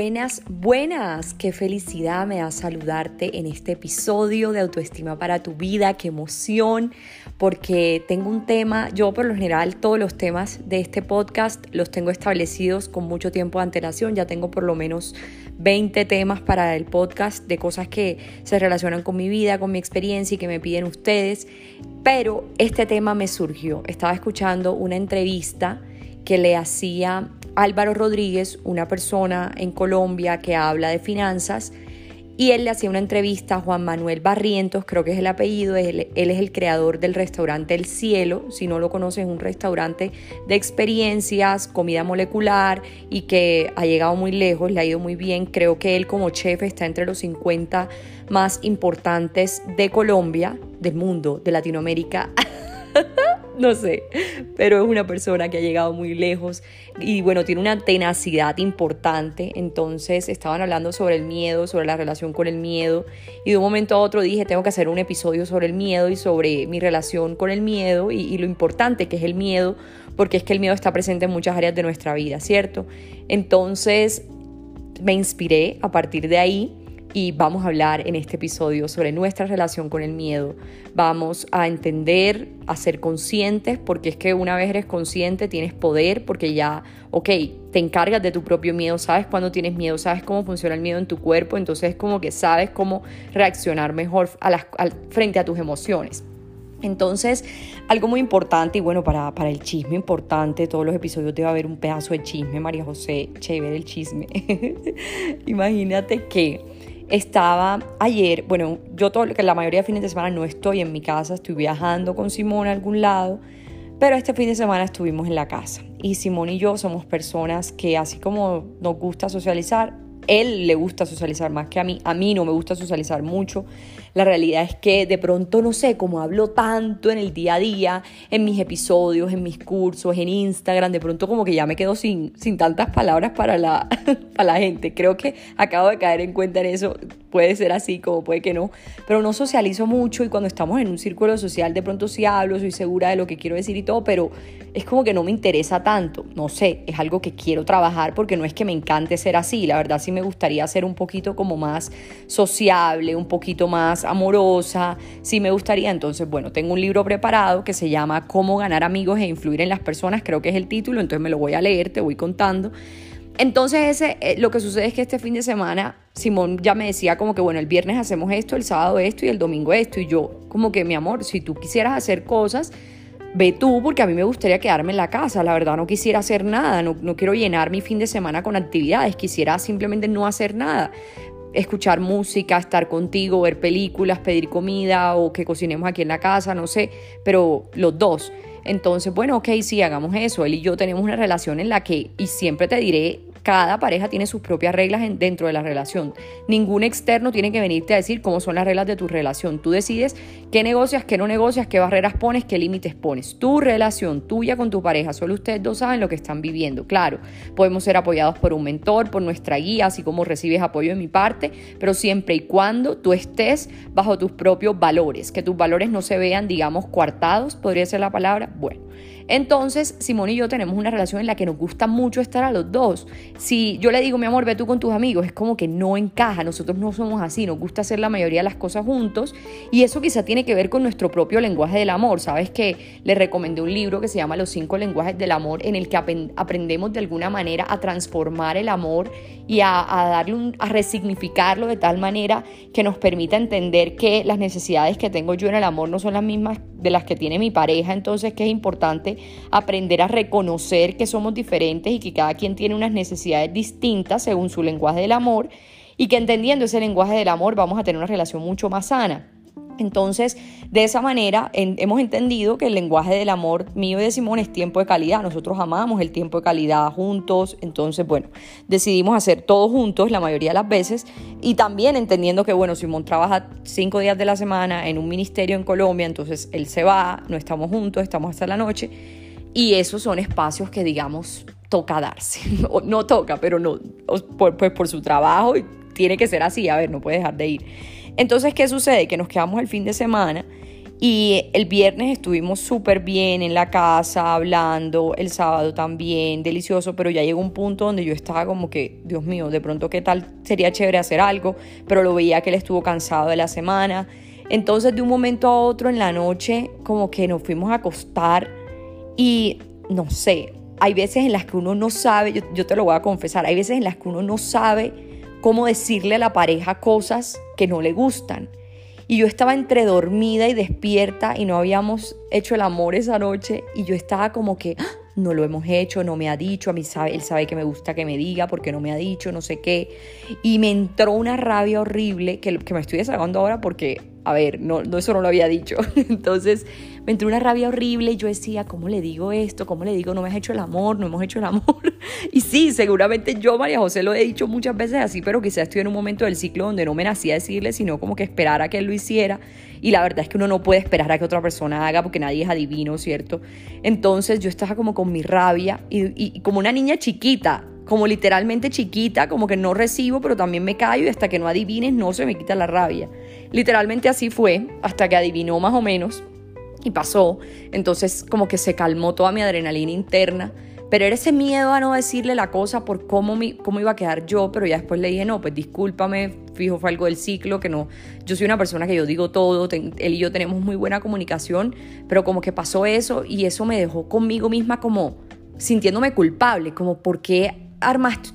Buenas, buenas, qué felicidad me da saludarte en este episodio de Autoestima para tu vida, qué emoción, porque tengo un tema, yo por lo general todos los temas de este podcast los tengo establecidos con mucho tiempo de antelación, ya tengo por lo menos 20 temas para el podcast de cosas que se relacionan con mi vida, con mi experiencia y que me piden ustedes, pero este tema me surgió, estaba escuchando una entrevista que le hacía Álvaro Rodríguez, una persona en Colombia que habla de finanzas, y él le hacía una entrevista a Juan Manuel Barrientos, creo que es el apellido, él, es el creador del restaurante El Cielo, si no lo conoces, es un restaurante de experiencias, comida molecular y que ha llegado muy lejos, le ha ido muy bien, creo que él como chef está entre los 50 más importantes de Colombia, del mundo, de Latinoamérica. no sé, pero es una persona que ha llegado muy lejos y bueno, tiene una tenacidad importante. Entonces estaban hablando sobre el miedo, sobre la relación con el miedo y de un momento a otro dije, tengo que hacer un episodio sobre el miedo y sobre mi relación con el miedo y, lo importante que es el miedo, porque es que el miedo está presente en muchas áreas de nuestra vida, ¿cierto? Entonces me inspiré a partir de ahí y vamos a hablar en este episodio sobre nuestra relación con el miedo. Vamos a entender, a ser conscientes, porque es que una vez eres consciente tienes poder, porque ya, ok, te encargas de tu propio miedo, sabes cuándo tienes miedo, sabes cómo funciona el miedo en tu cuerpo, entonces es como que sabes cómo reaccionar mejor a frente a tus emociones. Entonces, algo muy importante y bueno, para, para, el chisme importante, todos los episodios debe haber un pedazo de chisme, María José, chévere el chisme. Imagínate que estaba ayer, bueno, yo todo, que la mayoría de fines de semana no estoy en mi casa, estoy viajando con Simón a algún lado, pero este fin de semana estuvimos en la casa. Y Simón y yo somos personas que así como nos gusta socializar, él le gusta socializar más que a mí, a mí no me gusta socializar mucho. La realidad es que de pronto, no sé, como hablo tanto en el día a día, en mis episodios, en mis cursos, en Instagram, de pronto como que ya me quedo sin, sin tantas palabras para la, para la gente. Creo que acabo de caer en cuenta en eso. Puede ser así, como puede que no. Pero no socializo mucho y cuando estamos en un círculo social, de pronto sí hablo, soy segura de lo que quiero decir y todo, pero es como que no me interesa tanto. No sé, es algo que quiero trabajar porque no es que me encante ser así. La verdad sí me gustaría ser un poquito como más sociable, un poquito más amorosa, sí me gustaría. Entonces, bueno, tengo un libro preparado que se llama Cómo ganar amigos e influir en las personas, creo que es el título, entonces me lo voy a leer, te voy contando. Entonces, ese, eh, lo que sucede es que este fin de semana Simón ya me decía como que, bueno, el viernes hacemos esto, el sábado esto y el domingo esto. Y yo, como que, mi amor, si tú quisieras hacer cosas, ve tú, porque a mí me gustaría quedarme en la casa. La verdad, no quisiera hacer nada, no, no quiero llenar mi fin de semana con actividades, quisiera simplemente no hacer nada escuchar música, estar contigo, ver películas, pedir comida o que cocinemos aquí en la casa, no sé, pero los dos. Entonces, bueno, ok, sí, hagamos eso. Él y yo tenemos una relación en la que, y siempre te diré cada pareja tiene sus propias reglas dentro de la relación. Ningún externo tiene que venirte a decir cómo son las reglas de tu relación. Tú decides qué negocias, qué no negocias, qué barreras pones, qué límites pones. Tu relación tuya con tu pareja, solo ustedes dos saben lo que están viviendo. Claro, podemos ser apoyados por un mentor, por nuestra guía, así como recibes apoyo de mi parte, pero siempre y cuando tú estés bajo tus propios valores, que tus valores no se vean, digamos, coartados, podría ser la palabra. Bueno. Entonces, Simón y yo tenemos una relación en la que nos gusta mucho estar a los dos. Si yo le digo, mi amor, ve tú con tus amigos, es como que no encaja. Nosotros no somos así, nos gusta hacer la mayoría de las cosas juntos. Y eso quizá tiene que ver con nuestro propio lenguaje del amor. Sabes que le recomendé un libro que se llama Los cinco lenguajes del amor, en el que aprendemos de alguna manera a transformar el amor y a, darle a resignificarlo de tal manera que nos permita entender que las necesidades que tengo yo en el amor no son las mismas de las que tiene mi pareja. Entonces, que es importante aprender a reconocer que somos diferentes y que cada quien tiene unas necesidades distintas según su lenguaje del amor y que entendiendo ese lenguaje del amor vamos a tener una relación mucho más sana. Entonces, de esa manera hemos entendido que el lenguaje del amor mío y de Simón es tiempo de calidad. Nosotros amamos el tiempo de calidad juntos. Entonces, bueno, decidimos hacer todo juntos la mayoría de las veces y también entendiendo que, bueno, Simón trabaja cinco días de la semana en un ministerio en Colombia, entonces él se va, no estamos juntos, estamos hasta la noche y esos son espacios que, digamos, toca darse. no toca, pero no, pues por su trabajo tiene que ser así. A ver, no puede dejar de ir. Entonces, ¿qué sucede? Que nos quedamos el fin de semana y el viernes estuvimos súper bien en la casa, hablando, el sábado también, delicioso, pero ya llegó un punto donde yo estaba como que, Dios mío, de pronto qué tal sería chévere hacer algo, pero lo veía que él estuvo cansado de la semana. Entonces, de un momento a otro en la noche, como que nos fuimos a acostar y, no sé, hay veces en las que uno no sabe, yo, yo te lo voy a confesar, hay veces en las que uno no sabe cómo decirle a la pareja cosas que no le gustan. Y yo estaba entre dormida y despierta y no habíamos hecho el amor esa noche y yo estaba como que, ¡Ah! no lo hemos hecho, no me ha dicho, a mí sabe, él sabe que me gusta que me diga porque no me ha dicho, no sé qué. Y me entró una rabia horrible que, que me estoy desahogando ahora porque, a ver, no, no, eso no lo había dicho. Entonces me entró una rabia horrible y yo decía, ¿cómo le digo esto? ¿Cómo le digo, no me has hecho el amor? No hemos hecho el amor. Y sí, seguramente yo, María José, lo he dicho muchas veces así, pero quizás estoy en un momento del ciclo donde no me nacía decirle, sino como que esperar a que él lo hiciera. Y la verdad es que uno no puede esperar a que otra persona haga porque nadie es adivino, ¿cierto? Entonces yo estaba como con mi rabia y, como una niña chiquita, como literalmente chiquita, como que no recibo, pero también me callo y hasta que no adivines no se me quita la rabia. Literalmente así fue, hasta que adivinó más o menos y pasó. Entonces como que se calmó toda mi adrenalina interna. Pero era ese miedo a no decirle la cosa por cómo, cómo iba a quedar yo, pero ya después le dije, no, pues discúlpame, fijo, fue algo del ciclo, que no, yo soy una persona que yo digo todo, él y yo tenemos muy buena comunicación, pero como que pasó eso y eso me dejó conmigo misma como sintiéndome culpable, como por qué armaste,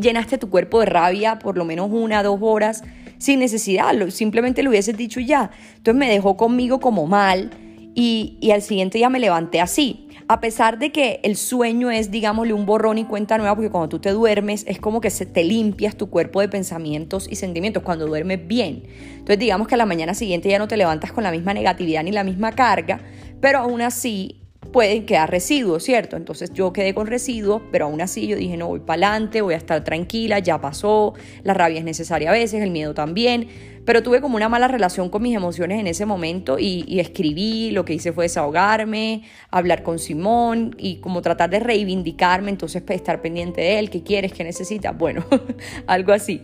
llenaste tu cuerpo de rabia por lo menos una, dos horas sin necesidad, simplemente lo hubieses dicho ya. Entonces me dejó conmigo como mal y, y al siguiente día me levanté así a pesar de que el sueño es, digámosle, un borrón y cuenta nueva, porque cuando tú te duermes es como que se te limpias tu cuerpo de pensamientos y sentimientos cuando duermes bien. Entonces digamos que a la mañana siguiente ya no te levantas con la misma negatividad ni la misma carga, pero aún así pueden quedar residuos, ¿cierto? Entonces yo quedé con residuos, pero aún así yo dije, no, voy para adelante, voy a estar tranquila, ya pasó, la rabia es necesaria a veces, el miedo también, pero tuve como una mala relación con mis emociones en ese momento y, escribí, lo que hice fue desahogarme, hablar con Simón y como tratar de reivindicarme, entonces pues, estar pendiente de él, qué quieres, qué necesitas, bueno, algo así.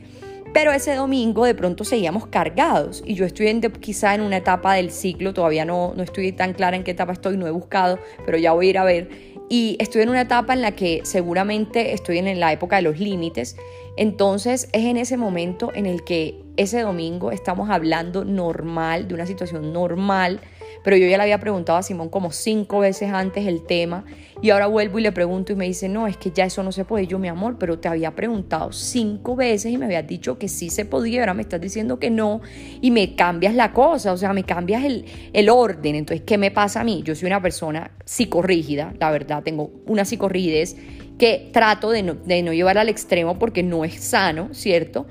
Pero ese domingo de pronto seguíamos cargados y yo estoy en, quizá en una etapa del ciclo, todavía no, no estoy tan clara en qué etapa estoy, no he buscado, pero ya voy a ir a ver. Y estoy en una etapa en la que seguramente estoy en la época de los límites. Entonces es en ese momento en el que ese domingo estamos hablando normal, de una situación normal pero yo ya le había preguntado a Simón como cinco veces antes el tema y ahora vuelvo y le pregunto y me dice, no, es que ya eso no se puede. yo, mi amor, pero te había preguntado cinco veces y me habías dicho que sí se podía, ahora me estás diciendo que no y me cambias la cosa, o sea, me cambias el, el orden. Entonces, ¿qué me pasa a mí? Yo soy una persona psicorrígida, la verdad, tengo una psicorrigidez que trato de no, de no llevar al extremo porque no es sano, ¿cierto?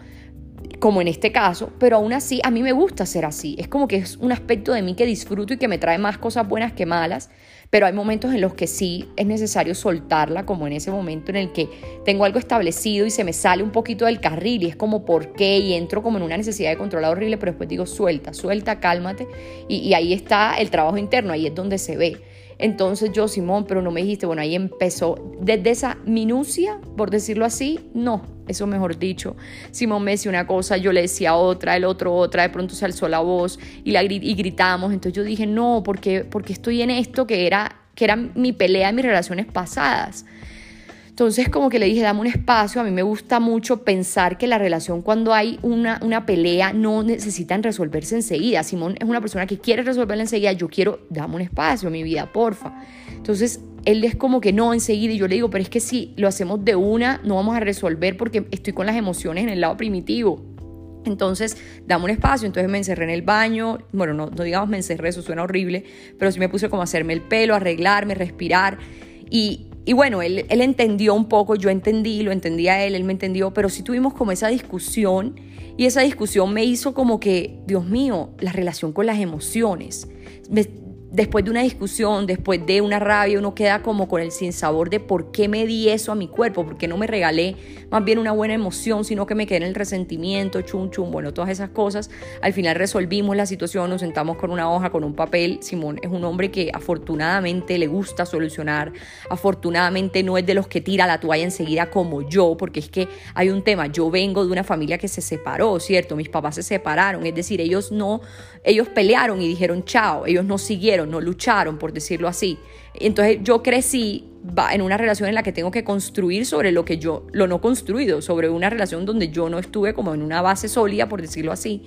Como en este caso, pero aún así a mí me gusta ser así. Es como que es un aspecto de mí que disfruto y que me trae más cosas buenas que malas, pero hay momentos en los que sí es necesario soltarla, como en ese momento en el que tengo algo establecido y se me sale un poquito del carril y es como por qué y entro como en una necesidad de controlar horrible, pero después digo suelta, suelta, cálmate y, y ahí está el trabajo interno, ahí es donde se ve. Entonces yo, Simón, pero no me dijiste, bueno, ahí empezó. Desde esa minucia, por decirlo así, no, eso mejor dicho. Simón me decía una cosa, yo le decía otra, el otro otra, de pronto se alzó la voz y, la, gritamos. Entonces yo dije, no, porque, porque estoy en esto que era, que era mi pelea en mis relaciones pasadas. Entonces como que le dije, dame un espacio, a mí me gusta mucho pensar que la relación cuando hay una, una pelea no necesitan resolverse enseguida. Simón es una persona que quiere resolverla enseguida, yo quiero, dame un espacio, mi vida, porfa. Entonces él es como que no enseguida y yo le digo, pero es que si lo hacemos de una, no vamos a resolver porque estoy con las emociones en el lado primitivo. Entonces, dame un espacio, entonces me encerré en el baño, bueno, no, no digamos me encerré, eso suena horrible, pero sí me puse como a hacerme el pelo, arreglarme, respirar y, y bueno, él, él entendió un poco, yo entendí, lo entendía él, él me entendió, pero sí tuvimos como esa discusión y esa discusión me hizo como que, Dios mío, la relación con las emociones. Después de una discusión, después de una rabia, uno queda como con el sinsabor de por qué me di eso a mi cuerpo, por qué no me regalé más bien una buena emoción, sino que me quedé en el resentimiento, chum, chum, bueno, todas esas cosas. Al final resolvimos la situación, nos sentamos con una hoja, con un papel. Simón es un hombre que afortunadamente le gusta solucionar, afortunadamente no es de los que tira la toalla enseguida como yo, porque es que hay un tema, yo vengo de una familia que se separó, ¿cierto? Mis papás se separaron, es decir, ellos no, ellos pelearon y dijeron chao, ellos no siguieron, no lucharon, por decirlo así. Entonces yo crecí en una relación en la que tengo que construir sobre lo que yo, lo no construido, sobre una relación donde yo no estuve como en una base sólida, por decirlo así.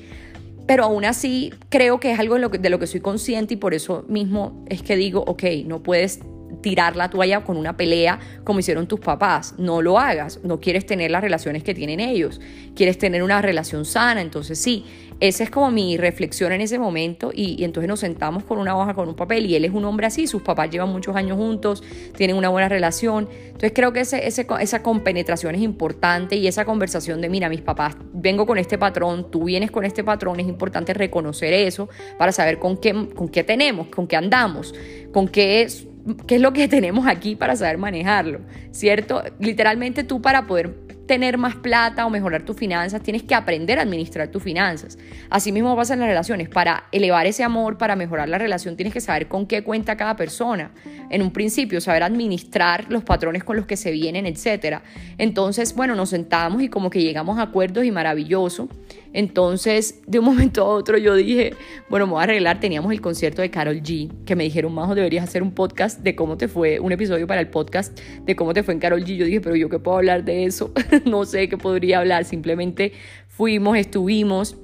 Pero aún así creo que es algo de lo que, de lo que soy consciente y por eso mismo es que digo, ok, no puedes tirar la toalla con una pelea como hicieron tus papás. No lo hagas. No quieres tener las relaciones que tienen ellos. Quieres tener una relación sana. Entonces sí, esa es como mi reflexión en ese momento y, entonces nos sentamos con una hoja, con un papel y él es un hombre así, sus papás llevan muchos años juntos, tienen una buena relación. Entonces creo que ese, esa compenetración es importante y esa conversación de, mira, mis papás, vengo con este patrón, tú vienes con este patrón, es importante reconocer eso para saber con qué, con qué tenemos, con qué andamos, con qué es qué es lo que tenemos aquí para saber manejarlo, ¿cierto? Literalmente tú para poder tener más plata o mejorar tus finanzas, tienes que aprender a administrar tus finanzas. Así mismo pasa en las relaciones. Para elevar ese amor, para mejorar la relación, tienes que saber con qué cuenta cada persona. En un principio, saber administrar los patrones con los que se vienen, etc. Entonces, bueno, nos sentamos y como que llegamos a acuerdos y maravilloso. Entonces, de un momento a otro yo dije, bueno, me voy a arreglar, teníamos el concierto de Carol G, que me dijeron, Majo, deberías hacer un podcast de cómo te fue, un episodio para el podcast de cómo te fue en Carol G. Yo dije, pero yo qué puedo hablar de eso, no sé qué podría hablar, simplemente fuimos, estuvimos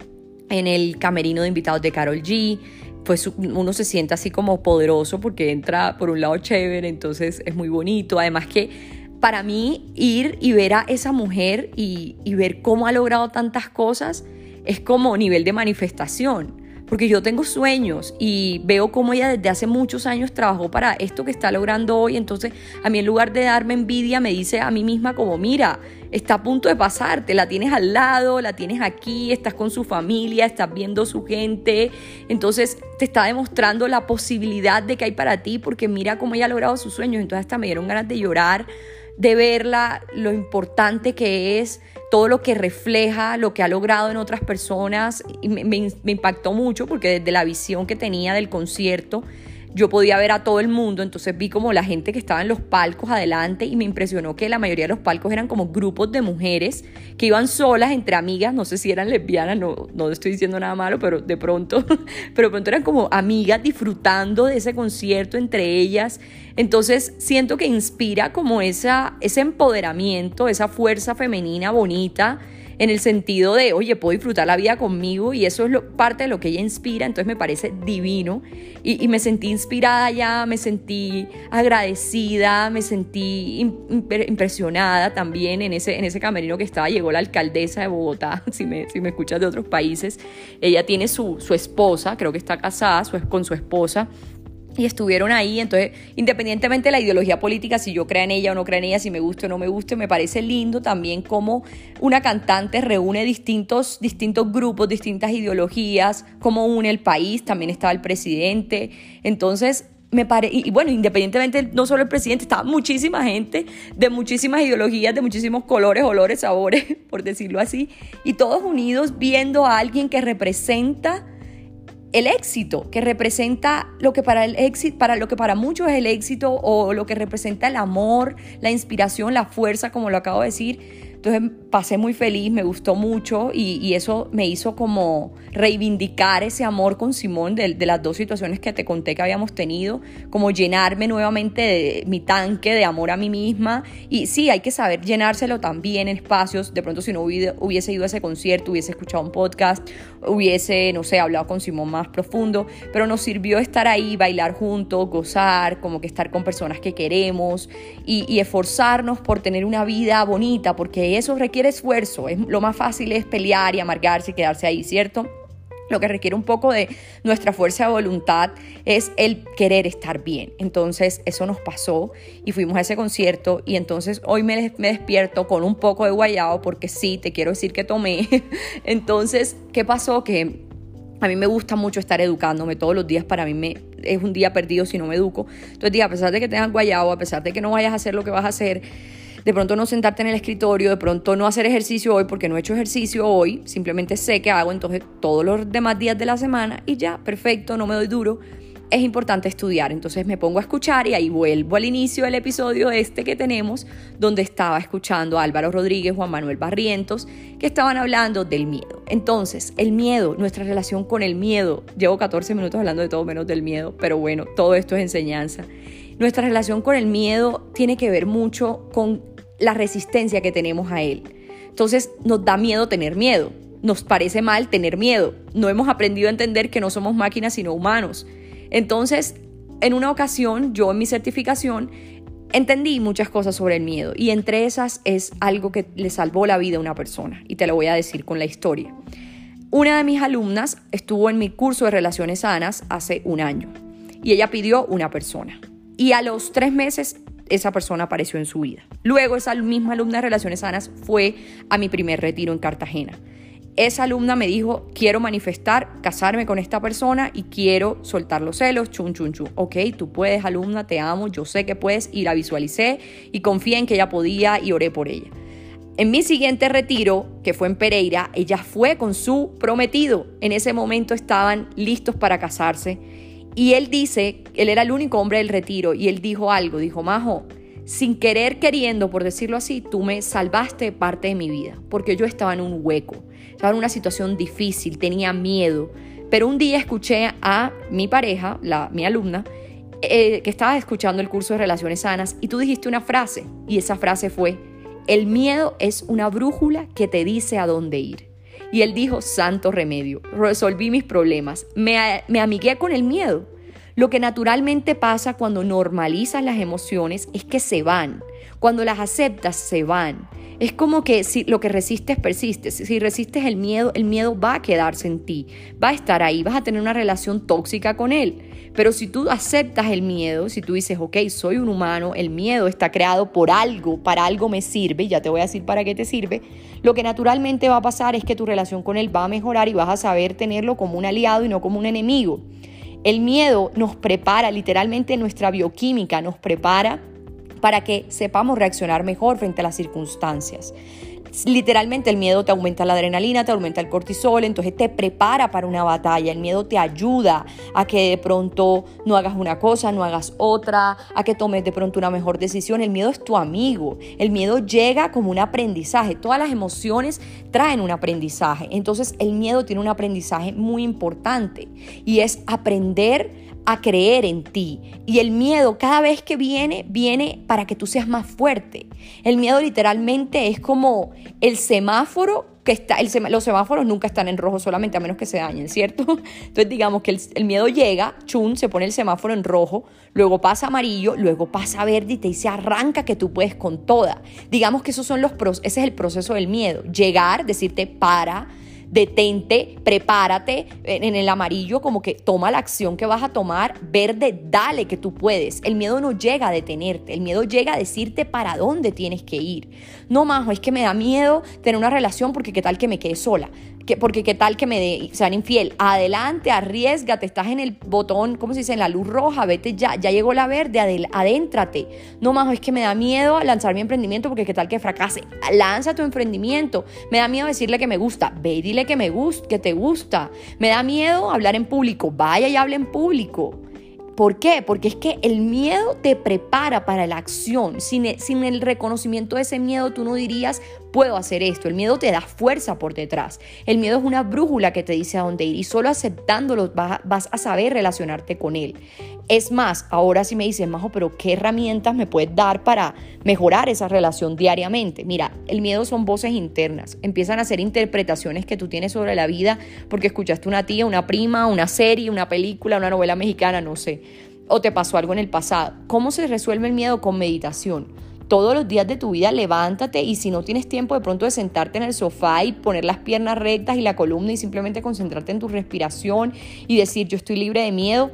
en el camerino de invitados de Carol G, pues uno se siente así como poderoso porque entra por un lado chévere, entonces es muy bonito, además que para mí ir y ver a esa mujer y, y ver cómo ha logrado tantas cosas, es como nivel de manifestación. Porque yo tengo sueños y veo cómo ella desde hace muchos años trabajó para esto que está logrando hoy. Entonces, a mí en lugar de darme envidia, me dice a mí misma como, mira, está a punto de pasarte, la tienes al lado, la tienes aquí, estás con su familia, estás viendo su gente. Entonces, te está demostrando la posibilidad de que hay para ti porque mira cómo ella ha logrado sus sueños. Entonces, hasta me dieron ganas de llorar de verla, lo importante que es, todo lo que refleja, lo que ha logrado en otras personas. Y me, me impactó mucho porque desde la visión que tenía del concierto, yo podía ver a todo el mundo, entonces vi como la gente que estaba en los palcos adelante y me impresionó que la mayoría de los palcos eran como grupos de mujeres que iban solas entre amigas, no sé si eran lesbianas, no, no estoy diciendo nada malo, pero de pronto, pero de pronto eran como amigas disfrutando de ese concierto entre ellas. Entonces siento que inspira como esa, ese empoderamiento, esa fuerza femenina bonita en el sentido de, oye, puedo disfrutar la vida conmigo y eso es lo, parte de lo que ella inspira, entonces me parece divino. Y, me sentí inspirada ya, me sentí agradecida, me sentí impresionada también en ese, en ese camerino que estaba, llegó la alcaldesa de Bogotá, si me, si me escuchas de otros países, ella tiene su, su esposa, creo que está casada con su esposa, y estuvieron ahí. Entonces, independientemente de la ideología política, si yo creo en ella o no creo en ella, si me gusta o no me gusta, me parece lindo también cómo una cantante reúne distintos, distintos grupos, distintas ideologías, cómo une el país. También estaba el presidente. Entonces, me parece, y, bueno, independientemente, no solo el presidente, estaba muchísima gente de muchísimas ideologías, de muchísimos colores, olores, sabores, por decirlo así, y todos unidos viendo a alguien que representa el éxito, que representa lo que para el éxito, para lo que para muchos es el éxito o lo que representa el amor, la inspiración, la fuerza, como lo acabo de decir, entonces pasé muy feliz, me gustó mucho y, eso me hizo como reivindicar ese amor con Simón de, las dos situaciones que te conté que habíamos tenido, como llenarme nuevamente de mi tanque de amor a mí misma. Y sí, hay que saber llenárselo también en espacios. De pronto si no hubiese ido a ese concierto, hubiese escuchado un podcast, hubiese, no sé, hablado con Simón más profundo, pero nos sirvió estar ahí, bailar juntos, gozar, como que estar con personas que queremos y, y esforzarnos por tener una vida bonita, porque eso requiere esfuerzo. Es, lo más fácil es pelear y amargarse y quedarse ahí, ¿cierto? lo que requiere un poco de nuestra fuerza de voluntad es el querer estar bien. Entonces eso nos pasó y fuimos a ese concierto y entonces hoy me, despierto con un poco de guayado porque sí, te quiero decir que tomé. entonces, ¿qué pasó? Que a mí me gusta mucho estar educándome todos los días, para mí me, es un día perdido si no me educo. Entonces, a pesar de que tengas guayado, a pesar de que no vayas a hacer lo que vas a hacer, de pronto no sentarte en el escritorio, de pronto no hacer ejercicio hoy porque no he hecho ejercicio hoy, simplemente sé que hago entonces todos los demás días de la semana y ya, perfecto, no me doy duro. Es importante estudiar, entonces me pongo a escuchar y ahí vuelvo al inicio del episodio este que tenemos, donde estaba escuchando a Álvaro Rodríguez, Juan Manuel Barrientos, que estaban hablando del miedo. Entonces, el miedo, nuestra relación con el miedo, llevo 14 minutos hablando de todo menos del miedo, pero bueno, todo esto es enseñanza. Nuestra relación con el miedo tiene que ver mucho con la resistencia que tenemos a él. Entonces nos da miedo tener miedo, nos parece mal tener miedo, no hemos aprendido a entender que no somos máquinas sino humanos. Entonces, en una ocasión, yo en mi certificación entendí muchas cosas sobre el miedo y entre esas es algo que le salvó la vida a una persona y te lo voy a decir con la historia. Una de mis alumnas estuvo en mi curso de relaciones sanas hace un año y ella pidió una persona. Y a los tres meses esa persona apareció en su vida. Luego esa misma alumna de Relaciones Sanas fue a mi primer retiro en Cartagena. Esa alumna me dijo, quiero manifestar, casarme con esta persona y quiero soltar los celos, chun, chun, chun. Ok, tú puedes, alumna, te amo, yo sé que puedes y la visualicé y confié en que ella podía y oré por ella. En mi siguiente retiro, que fue en Pereira, ella fue con su prometido. En ese momento estaban listos para casarse y él dice, él era el único hombre del retiro, y él dijo algo, dijo, Majo, sin querer queriendo, por decirlo así, tú me salvaste parte de mi vida, porque yo estaba en un hueco, estaba en una situación difícil, tenía miedo, pero un día escuché a mi pareja, la, mi alumna, eh, que estaba escuchando el curso de relaciones sanas, y tú dijiste una frase, y esa frase fue, el miedo es una brújula que te dice a dónde ir. Y él dijo, santo remedio, resolví mis problemas, me, me amigué con el miedo. Lo que naturalmente pasa cuando normalizas las emociones es que se van. Cuando las aceptas, se van. Es como que si lo que resistes persiste. Si resistes el miedo, el miedo va a quedarse en ti. Va a estar ahí, vas a tener una relación tóxica con él. Pero si tú aceptas el miedo, si tú dices, ok, soy un humano, el miedo está creado por algo, para algo me sirve, ya te voy a decir para qué te sirve, lo que naturalmente va a pasar es que tu relación con él va a mejorar y vas a saber tenerlo como un aliado y no como un enemigo. El miedo nos prepara, literalmente nuestra bioquímica nos prepara para que sepamos reaccionar mejor frente a las circunstancias literalmente el miedo te aumenta la adrenalina, te aumenta el cortisol, entonces te prepara para una batalla. El miedo te ayuda a que de pronto no hagas una cosa, no hagas otra, a que tomes de pronto una mejor decisión. El miedo es tu amigo. El miedo llega como un aprendizaje. Todas las emociones traen un aprendizaje. Entonces el miedo tiene un aprendizaje muy importante y es aprender a creer en ti. Y el miedo cada vez que viene, viene para que tú seas más fuerte. El miedo literalmente es como el semáforo que está, el los semáforos nunca están en rojo solamente a menos que se dañen, ¿cierto? Entonces digamos que el, miedo llega, chun, se pone el semáforo en rojo, luego pasa amarillo, luego pasa verde y te dice arranca que tú puedes con toda. Digamos que esos son los, ese es el proceso del miedo. Llegar, decirte para, detente, prepárate en el amarillo, como que toma la acción que vas a tomar, verde, dale que tú puedes. El miedo no llega a detenerte, el miedo llega a decirte para dónde tienes que ir. No, majo, es que me da miedo tener una relación porque qué tal que me quede sola porque qué tal que me de, sean infiel. Adelante, arriesgate, estás en el botón, ¿cómo se dice? En la luz roja, vete ya, ya llegó la verde, adéntrate. No más, es que me da miedo lanzar mi emprendimiento porque qué tal que fracase. Lanza tu emprendimiento. Me da miedo decirle que me gusta, ve y dile que me gusta, que te gusta. Me da miedo hablar en público, vaya y hable en público. ¿Por qué? Porque es que el miedo te prepara para la acción. Sin el, sin el, reconocimiento de ese miedo, tú no dirías, puedo hacer esto. El miedo te da fuerza por detrás. El miedo es una brújula que te dice a dónde ir y solo aceptándolo vas, vas a saber relacionarte con él. Es más, ahora sí me dices, Majo, pero ¿qué herramientas me puedes dar para mejorar esa relación diariamente? Mira, el miedo son voces internas. Empiezan a hacer interpretaciones que tú tienes sobre la vida porque escuchaste una tía, una prima, una serie, una película, una novela mexicana, no sé. O te pasó algo en el pasado. ¿Cómo se resuelve el miedo con meditación? Todos los días de tu vida levántate y si no tienes tiempo de pronto de sentarte en el sofá y poner las piernas rectas y la columna y simplemente concentrarte en tu respiración y decir yo estoy libre de miedo,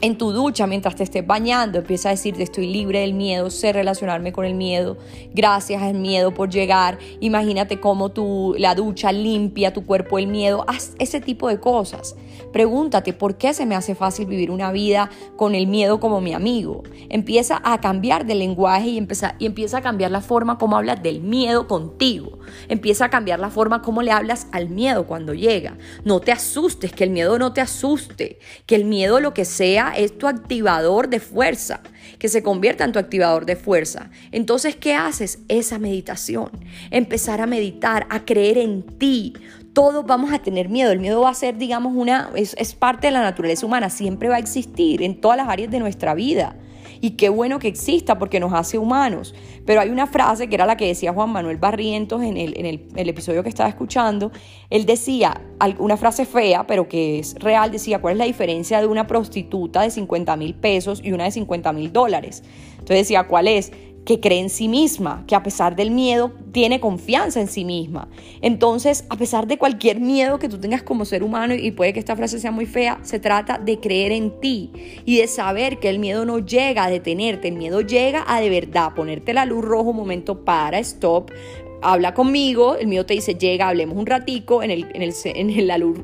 en tu ducha, mientras te estés bañando, empieza a decirte estoy libre del miedo, sé relacionarme con el miedo, gracias al miedo por llegar, imagínate cómo tu, la ducha limpia tu cuerpo el miedo, haz ese tipo de cosas. Pregúntate por qué se me hace fácil vivir una vida con el miedo como mi amigo. Empieza a cambiar de lenguaje y empieza, y empieza a cambiar la forma como hablas del miedo contigo. Empieza a cambiar la forma como le hablas al miedo cuando llega. No te asustes, que el miedo no te asuste, que el miedo lo que sea es tu activador de fuerza, que se convierta en tu activador de fuerza. Entonces, ¿qué haces? Esa meditación. Empezar a meditar, a creer en ti. Todos vamos a tener miedo. El miedo va a ser, digamos, una, es, es parte de la naturaleza humana, siempre va a existir en todas las áreas de nuestra vida y qué bueno que exista porque nos hace humanos. Pero hay una frase que era la que decía Juan Manuel Barrientos en el, en el, episodio que estaba escuchando. Él decía, una frase fea, pero que es real, decía, ¿cuál es la diferencia de una prostituta de 50 mil pesos y una de 50 mil dólares? Entonces decía, ¿cuál es? Que cree en sí misma, que a pesar del miedo tiene confianza en sí misma. Entonces, a pesar de cualquier miedo que tú tengas como ser humano, y puede que esta frase sea muy fea, se trata de creer en ti y de saber que el miedo no llega a detenerte, el miedo llega a de verdad ponerte la luz roja un momento para, stop, habla conmigo, el miedo te dice, llega, hablemos un ratico, en, el, en, el, en la luz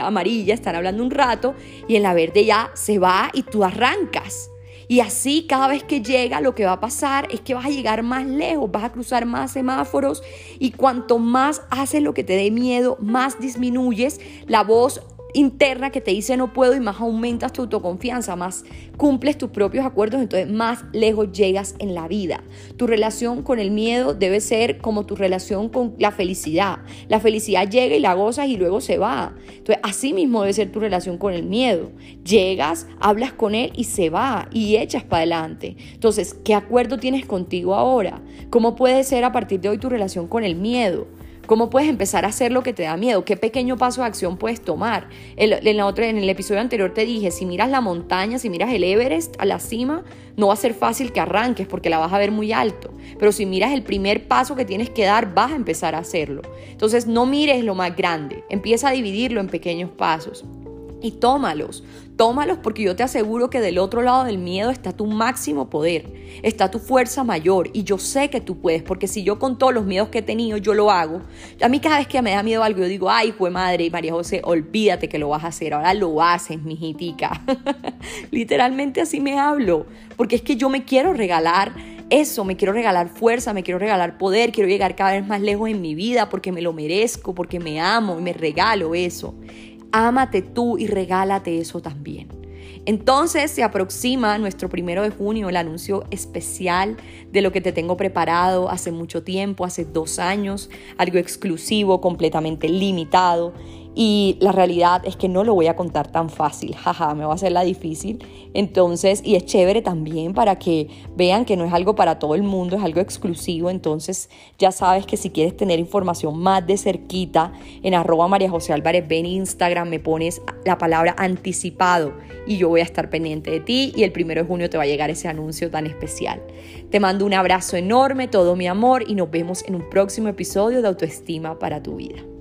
amarilla están hablando un rato y en la verde ya se va y tú arrancas. Y así cada vez que llega lo que va a pasar es que vas a llegar más lejos, vas a cruzar más semáforos y cuanto más haces lo que te dé miedo, más disminuyes la voz interna que te dice no puedo y más aumentas tu autoconfianza, más cumples tus propios acuerdos, entonces más lejos llegas en la vida. Tu relación con el miedo debe ser como tu relación con la felicidad. La felicidad llega y la gozas y luego se va. Entonces así mismo debe ser tu relación con el miedo. Llegas, hablas con él y se va y echas para adelante. Entonces, ¿qué acuerdo tienes contigo ahora? ¿Cómo puede ser a partir de hoy tu relación con el miedo? ¿Cómo puedes empezar a hacer lo que te da miedo? ¿Qué pequeño paso de acción puedes tomar? En, la otra, en el episodio anterior te dije, si miras la montaña, si miras el Everest a la cima, no va a ser fácil que arranques porque la vas a ver muy alto. Pero si miras el primer paso que tienes que dar, vas a empezar a hacerlo. Entonces no mires lo más grande, empieza a dividirlo en pequeños pasos y tómalos. Tómalos porque yo te aseguro que del otro lado del miedo está tu máximo poder, está tu fuerza mayor y yo sé que tú puedes porque si yo con todos los miedos que he tenido yo lo hago, a mí cada vez que me da miedo algo yo digo, ay, fue madre, María José, olvídate que lo vas a hacer, ahora lo haces, mijitica. Literalmente así me hablo, porque es que yo me quiero regalar eso, me quiero regalar fuerza, me quiero regalar poder, quiero llegar cada vez más lejos en mi vida porque me lo merezco, porque me amo y me regalo eso. Ámate tú y regálate eso también. Entonces se aproxima nuestro primero de junio, el anuncio especial de lo que te tengo preparado hace mucho tiempo, hace dos años, algo exclusivo, completamente limitado. Y la realidad es que no lo voy a contar tan fácil, jaja, me va a hacer la difícil. Entonces, y es chévere también para que vean que no es algo para todo el mundo, es algo exclusivo. Entonces, ya sabes que si quieres tener información más de cerquita, en arroba María José Álvarez, ven Instagram, me pones la palabra anticipado y yo voy a estar pendiente de ti y el primero de junio te va a llegar ese anuncio tan especial. Te mando un abrazo enorme, todo mi amor y nos vemos en un próximo episodio de Autoestima para tu vida.